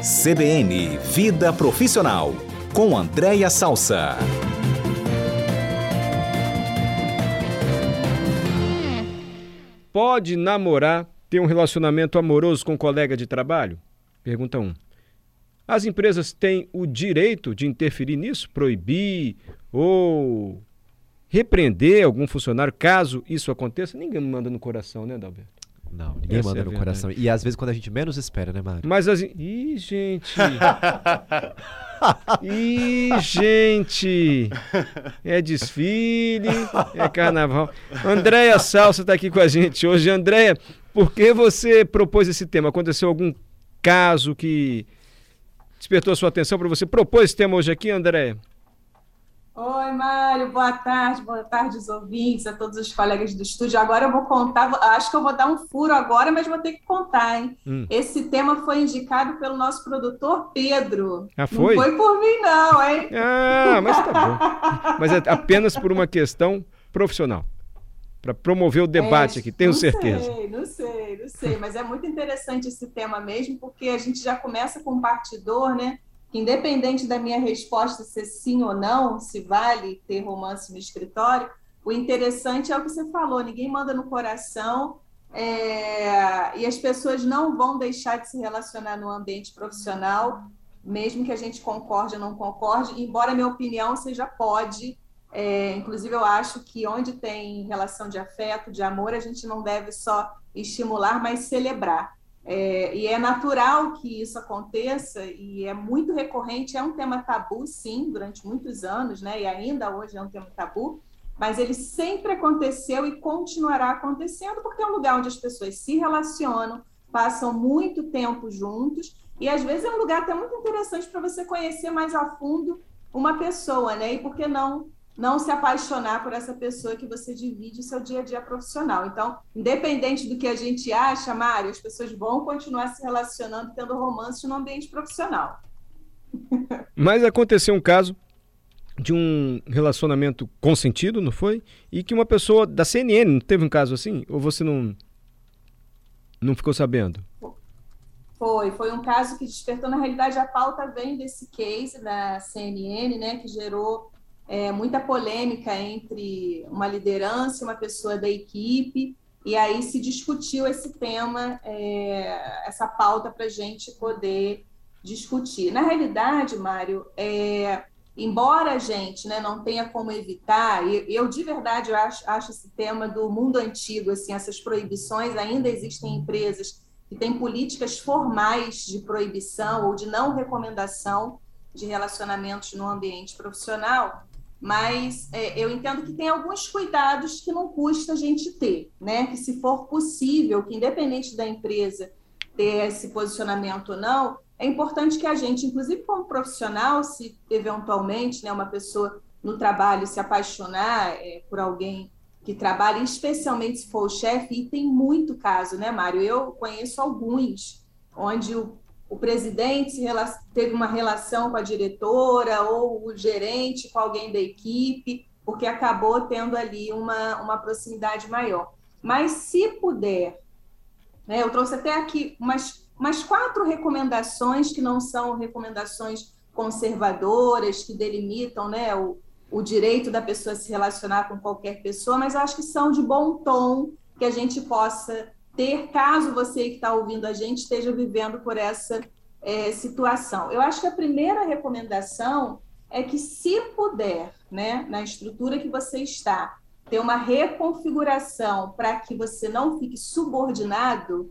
CBN Vida Profissional, com Andréia Salsa. Pode namorar, ter um relacionamento amoroso com um colega de trabalho? Pergunta 1. Um. As empresas têm o direito de interferir nisso, proibir ou repreender algum funcionário caso isso aconteça? Ninguém manda no coração, né, Dalberto? Não, ninguém Essa manda é no coração. E às vezes quando a gente menos espera, né, Mário? Mas as. Ih, gente! Ih, gente! É desfile, é carnaval. Andréia Salsa está aqui com a gente hoje. Andréia, por que você propôs esse tema? Aconteceu algum caso que despertou a sua atenção para você propor esse tema hoje aqui, Andréia? Oi, Mário, boa tarde, boa tarde os ouvintes, a todos os colegas do estúdio. Agora eu vou contar, acho que eu vou dar um furo agora, mas vou ter que contar, hein? Hum. Esse tema foi indicado pelo nosso produtor Pedro. Ah, foi? Não foi por mim, não, hein? Ah, mas tá bom. Mas é apenas por uma questão profissional. Para promover o debate é, aqui, tenho não certeza. Não sei, não sei, não sei, mas é muito interessante esse tema mesmo, porque a gente já começa com um partidor, né? Independente da minha resposta ser sim ou não, se vale ter romance no escritório, o interessante é o que você falou, ninguém manda no coração é, e as pessoas não vão deixar de se relacionar no ambiente profissional, mesmo que a gente concorde ou não concorde, embora a minha opinião seja pode, é, inclusive eu acho que onde tem relação de afeto, de amor, a gente não deve só estimular, mas celebrar. É, e é natural que isso aconteça e é muito recorrente, é um tema tabu, sim, durante muitos anos, né? E ainda hoje é um tema tabu, mas ele sempre aconteceu e continuará acontecendo porque é um lugar onde as pessoas se relacionam, passam muito tempo juntos e às vezes é um lugar até muito interessante para você conhecer mais a fundo uma pessoa, né? E por que não não se apaixonar por essa pessoa que você divide o seu dia a dia profissional. Então, independente do que a gente acha, Mário, as pessoas vão continuar se relacionando, tendo romance no ambiente profissional. Mas aconteceu um caso de um relacionamento consentido, não foi? E que uma pessoa da CNN, não teve um caso assim? Ou você não, não ficou sabendo? Foi, foi um caso que despertou, na realidade, a pauta vem desse case da CNN, né, que gerou é, muita polêmica entre uma liderança e uma pessoa da equipe, e aí se discutiu esse tema, é, essa pauta para a gente poder discutir. Na realidade, Mário, é, embora a gente né, não tenha como evitar, eu, eu de verdade acho, acho esse tema do mundo antigo, assim, essas proibições, ainda existem empresas que têm políticas formais de proibição ou de não recomendação de relacionamentos no ambiente profissional, mas é, eu entendo que tem alguns cuidados que não custa a gente ter, né? Que se for possível, que independente da empresa ter esse posicionamento ou não, é importante que a gente, inclusive como profissional, se eventualmente né, uma pessoa no trabalho se apaixonar é, por alguém que trabalha, especialmente se for o chefe, e tem muito caso, né, Mário? Eu conheço alguns onde o o presidente teve uma relação com a diretora ou o gerente com alguém da equipe, porque acabou tendo ali uma, uma proximidade maior. Mas se puder, né, eu trouxe até aqui umas, umas quatro recomendações que não são recomendações conservadoras, que delimitam né, o, o direito da pessoa se relacionar com qualquer pessoa, mas acho que são de bom tom que a gente possa ter, caso você que está ouvindo a gente esteja vivendo por essa é, situação. Eu acho que a primeira recomendação é que, se puder, né, na estrutura que você está, ter uma reconfiguração para que você não fique subordinado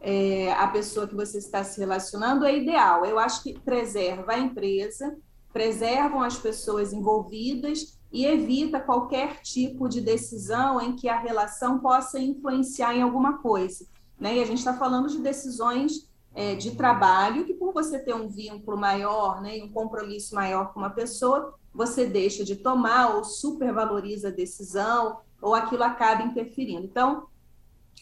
é, à pessoa que você está se relacionando, é ideal. Eu acho que preserva a empresa, preservam as pessoas envolvidas e evita qualquer tipo de decisão em que a relação possa influenciar em alguma coisa. Né? E a gente está falando de decisões é, de trabalho, que por você ter um vínculo maior, né, um compromisso maior com uma pessoa, você deixa de tomar ou supervaloriza a decisão, ou aquilo acaba interferindo. Então,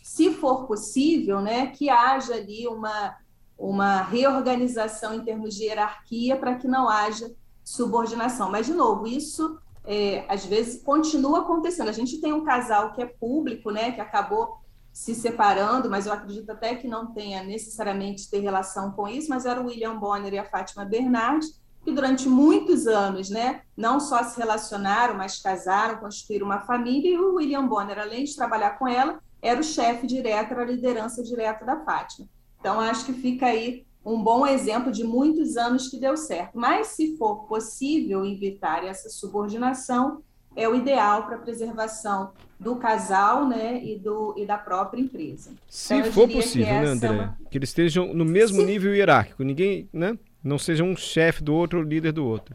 se for possível, né, que haja ali uma, uma reorganização em termos de hierarquia para que não haja subordinação. Mas, de novo, isso é, às vezes continua acontecendo. A gente tem um casal que é público, né, que acabou se separando, mas eu acredito até que não tenha necessariamente ter relação com isso, mas era o William Bonner e a Fátima Bernardes, que durante muitos anos, né, não só se relacionaram, mas casaram, constituíram uma família, e o William Bonner, além de trabalhar com ela, era o chefe direto, era a liderança direta da Fátima. Então, acho que fica aí um bom exemplo de muitos anos que deu certo. Mas, se for possível evitar essa subordinação, é o ideal para a preservação do casal né, e, do, e da própria empresa. Se então, for possível, né, André? É uma... Que eles estejam no mesmo se... nível hierárquico, ninguém, né? Não seja um chefe do outro ou líder do outro.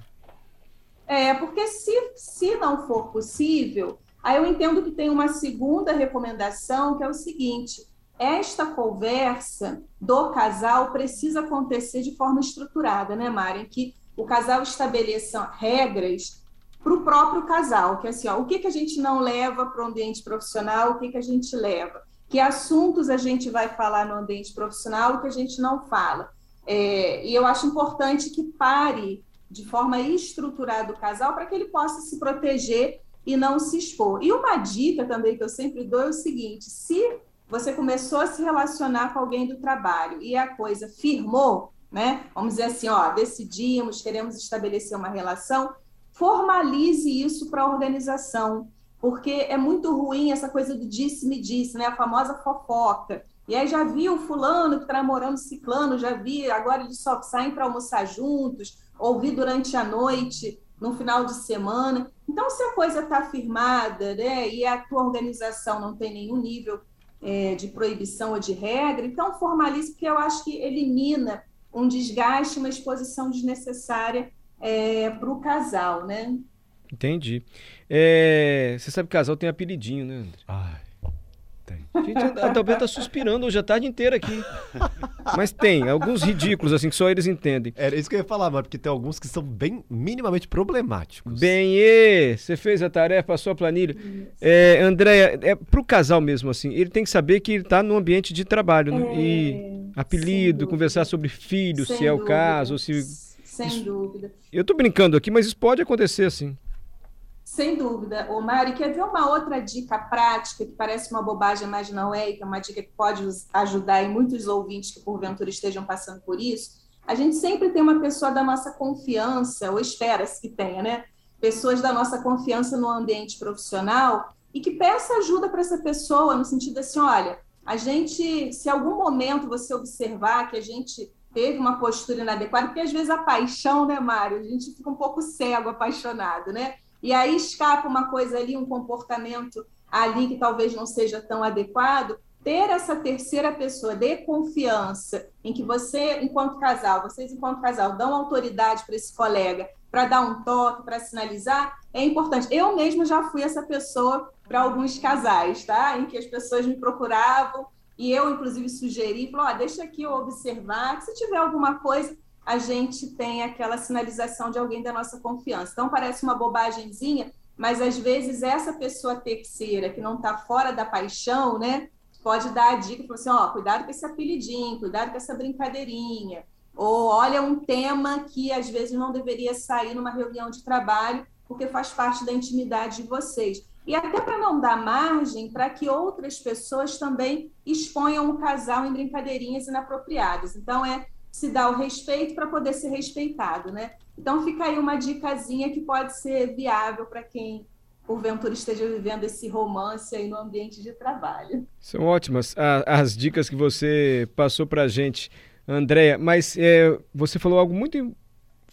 É, porque se, se não for possível, aí eu entendo que tem uma segunda recomendação, que é o seguinte: esta conversa do casal precisa acontecer de forma estruturada, né, Mari? Em que o casal estabeleça regras para o próprio casal, que é assim, ó, o que, que a gente não leva para o ambiente profissional, o que, que a gente leva, que assuntos a gente vai falar no ambiente profissional, o que a gente não fala. É, e eu acho importante que pare de forma estruturada o casal para que ele possa se proteger e não se expor. E uma dica também que eu sempre dou é o seguinte: se você começou a se relacionar com alguém do trabalho e a coisa firmou, né? Vamos dizer assim, ó, decidimos, queremos estabelecer uma relação, formalize isso para a organização, porque é muito ruim essa coisa do disse-me disse, né? A famosa fofoca. E aí já vi o fulano que está namorando ciclano, já vi, agora eles só saem para almoçar juntos, ouvi durante a noite, no final de semana. Então, se a coisa está firmada, né, e a tua organização não tem nenhum nível é, de proibição ou de regra, então formalize, porque eu acho que elimina um desgaste, uma exposição desnecessária é, para o casal, né? Entendi. É, você sabe que casal tem apelidinho, né, André? Ai. Gente, a Adalberto tá suspirando hoje a tarde inteira aqui. Mas tem, alguns ridículos, assim, que só eles entendem. Era isso que eu ia falar, mano, porque tem alguns que são bem minimamente problemáticos. Bem, e você fez a tarefa, passou a planilha. É, Andréia, é, pro casal mesmo, assim, ele tem que saber que ele tá no ambiente de trabalho, né? É, e apelido, conversar sobre filhos, se é o caso, ou se sem isso, dúvida. Eu estou brincando aqui, mas isso pode acontecer assim. Sem dúvida. Ô, Mari, quer ver uma outra dica prática que parece uma bobagem, mas não é, e que é uma dica que pode ajudar em muitos ouvintes que porventura estejam passando por isso? A gente sempre tem uma pessoa da nossa confiança, ou espera-se que tenha, né? Pessoas da nossa confiança no ambiente profissional e que peça ajuda para essa pessoa, no sentido assim: olha, a gente, se algum momento você observar que a gente teve uma postura inadequada, porque às vezes a paixão, né, Mário? A gente fica um pouco cego, apaixonado, né? E aí escapa uma coisa ali, um comportamento ali que talvez não seja tão adequado. Ter essa terceira pessoa de confiança, em que você, enquanto casal, vocês, enquanto casal, dão autoridade para esse colega para dar um toque, para sinalizar, é importante. Eu mesmo já fui essa pessoa para alguns casais, tá? Em que as pessoas me procuravam e eu, inclusive, sugeri, falou, oh, deixa aqui eu observar, que se tiver alguma coisa, a gente tem aquela sinalização de alguém da nossa confiança. Então, parece uma bobagemzinha, mas às vezes essa pessoa terceira, que não está fora da paixão, né, pode dar a dica, falar assim, ó, cuidado com esse apelidinho, cuidado com essa brincadeirinha, ou olha um tema que às vezes não deveria sair numa reunião de trabalho, porque faz parte da intimidade de vocês e até para não dar margem para que outras pessoas também exponham o casal em brincadeirinhas inapropriadas. Então, é se dar o respeito para poder ser respeitado, né? Então, fica aí uma dicasinha que pode ser viável para quem, porventura, esteja vivendo esse romance aí no ambiente de trabalho. São ótimas as dicas que você passou para a gente, Andréia. Mas é, você falou algo muito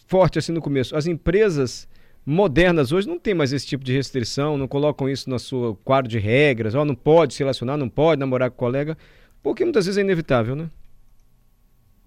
forte assim no começo. As empresas modernas hoje não tem mais esse tipo de restrição, não colocam isso no seu quadro de regras, ó, não pode se relacionar, não pode namorar com colega, porque muitas vezes é inevitável, né?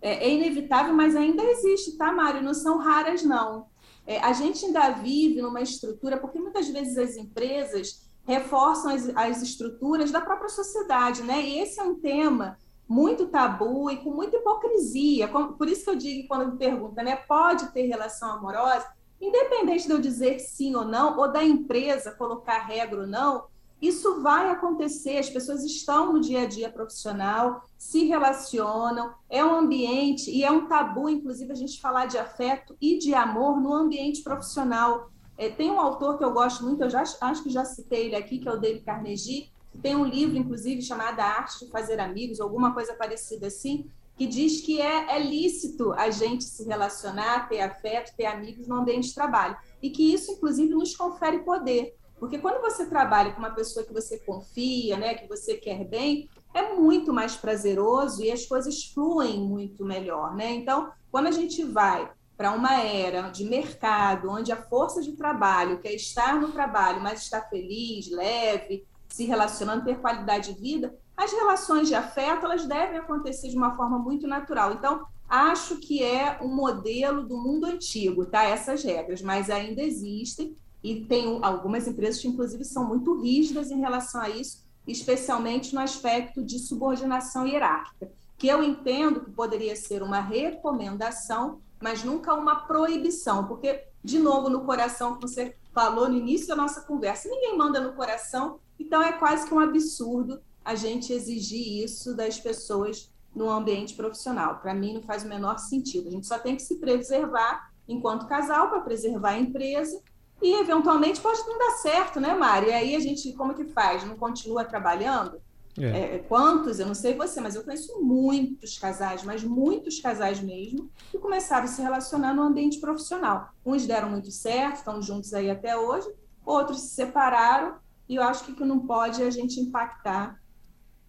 É, é inevitável, mas ainda existe, tá, Mário? Não são raras, não. É, a gente ainda vive numa estrutura, porque muitas vezes as empresas reforçam as, as estruturas da própria sociedade, né? E esse é um tema muito tabu e com muita hipocrisia. Por isso que eu digo, quando me pergunta, né, pode ter relação amorosa? Independente de eu dizer sim ou não, ou da empresa colocar regra ou não, isso vai acontecer. As pessoas estão no dia a dia profissional, se relacionam, é um ambiente, e é um tabu, inclusive, a gente falar de afeto e de amor no ambiente profissional. É, tem um autor que eu gosto muito, eu já acho que já citei ele aqui, que é o Dale Carnegie, Tem um livro, inclusive, chamado A Arte de Fazer Amigos, alguma coisa parecida assim, que diz que é, é lícito a gente se relacionar, ter afeto, ter amigos no ambiente de trabalho. E que isso, inclusive, nos confere poder. Porque quando você trabalha com uma pessoa que você confia, né, que você quer bem, é muito mais prazeroso e as coisas fluem muito melhor, né? Então, quando a gente vai para uma era de mercado, onde a força de trabalho quer estar no trabalho, mas estar feliz, leve, se relacionando, ter qualidade de vida, as relações de afeto elas devem acontecer de uma forma muito natural. Então, acho que é um modelo do mundo antigo, tá? Essas regras, mas ainda existem e tem algumas empresas que inclusive são muito rígidas em relação a isso, especialmente no aspecto de subordinação hierárquica, que eu entendo que poderia ser uma recomendação, mas nunca uma proibição, porque de novo no coração que você falou no início da nossa conversa, ninguém manda no coração, então é quase que um absurdo a gente exigir isso das pessoas no ambiente profissional. Para mim, não faz o menor sentido. A gente só tem que se preservar enquanto casal para preservar a empresa e, eventualmente, pode não dar certo, né, Mari? E aí a gente, como que faz? Não continua trabalhando? É. É, quantos? Eu não sei você, mas eu conheço muitos casais, mas muitos casais mesmo, que começaram a se relacionar no ambiente profissional. Uns deram muito certo, estão juntos aí até hoje, outros se separaram, e eu acho que que não pode é a gente impactar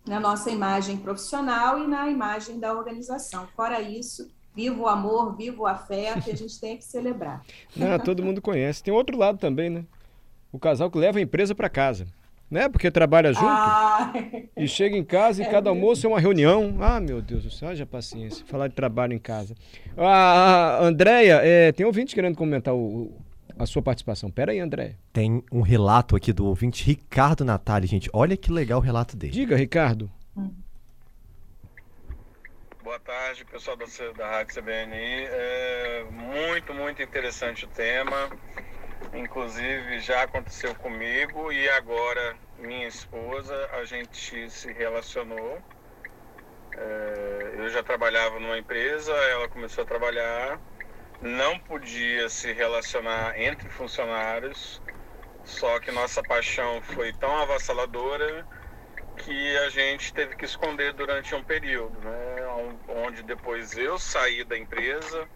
na nossa imagem profissional e na imagem da organização. Fora isso, viva o amor, viva o afeto, a gente tem que celebrar. Não, todo mundo conhece. Tem outro lado também, né? O casal que leva a empresa para casa. Né? Porque trabalha junto ah, e chega em casa e é cada mesmo. almoço é uma reunião. Ah, meu Deus do céu, haja paciência. Falar de trabalho em casa. Ah, Andréia, é, tem ouvinte querendo comentar o, a sua participação. Pera aí, André. Tem um relato aqui do ouvinte Ricardo Natali, gente. Olha que legal o relato dele. Diga, Ricardo. Boa tarde, pessoal da, da Rádio CBNI. É muito, muito interessante o tema. Inclusive, já aconteceu comigo e agora minha esposa, a gente se relacionou. É, eu já trabalhava numa empresa, ela começou a trabalhar não podia se relacionar entre funcionários, só que nossa paixão foi tão avassaladora que a gente teve que esconder durante um período, né? Onde depois eu saí da empresa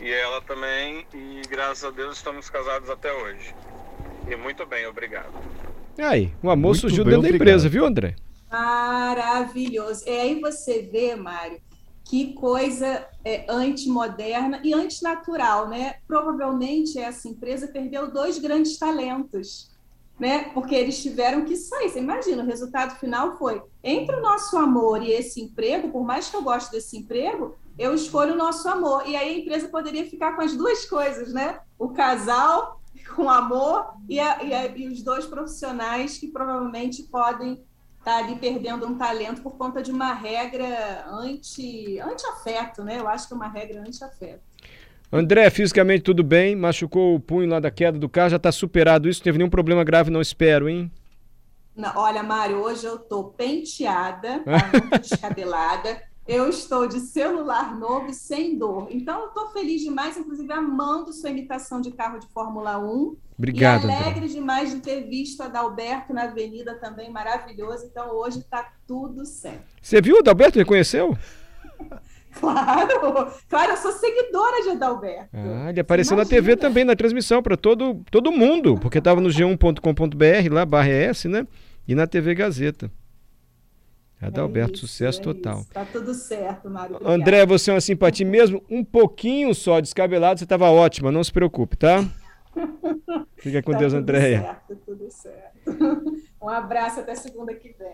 e ela também, e graças a Deus estamos casados até hoje. E muito bem, obrigado. Aí, o amor muito surgiu bem, dentro obrigado. da empresa, viu, André? Maravilhoso. E aí você vê, Mário, que coisa é, antimoderna e antinatural, né? Provavelmente essa empresa perdeu dois grandes talentos, né? Porque eles tiveram que sair. Você imagina, o resultado final foi entre o nosso amor e esse emprego, por mais que eu goste desse emprego, eu escolho o nosso amor. E aí a empresa poderia ficar com as duas coisas, né? O casal com amor e, a, e, a, e os dois profissionais que provavelmente podem está ali perdendo um talento por conta de uma regra anti, anti-afeto, né? Eu acho que é uma regra anti-afeto. André, fisicamente tudo bem, machucou o punho lá da queda do carro, já está superado isso, não teve nenhum problema grave, não espero, hein? Não, olha, Mário, hoje eu tô penteada, tá descabelada. Eu estou de celular novo e sem dor. Então, eu estou feliz demais, inclusive amando sua imitação de carro de Fórmula 1. Obrigado. E alegre André. demais de ter visto a Adalberto na avenida também, maravilhoso. Então, hoje está tudo certo. Você viu o Adalberto? Reconheceu? Claro, claro, eu sou seguidora de Adalberto. Ah, ele apareceu Imagina. na TV também, na transmissão, para todo, todo mundo, porque estava no g1.com.br, lá, barra S, né? E na TV Gazeta. Adalberto, é isso, sucesso é total. Isso. Tá tudo certo, Mário. Obrigada. André, você é uma simpatia mesmo, um pouquinho só descabelado, você estava ótima, não se preocupe, tá? Fica com tá Deus, Andréia. Tudo certo, tudo certo. Um abraço até segunda que vem.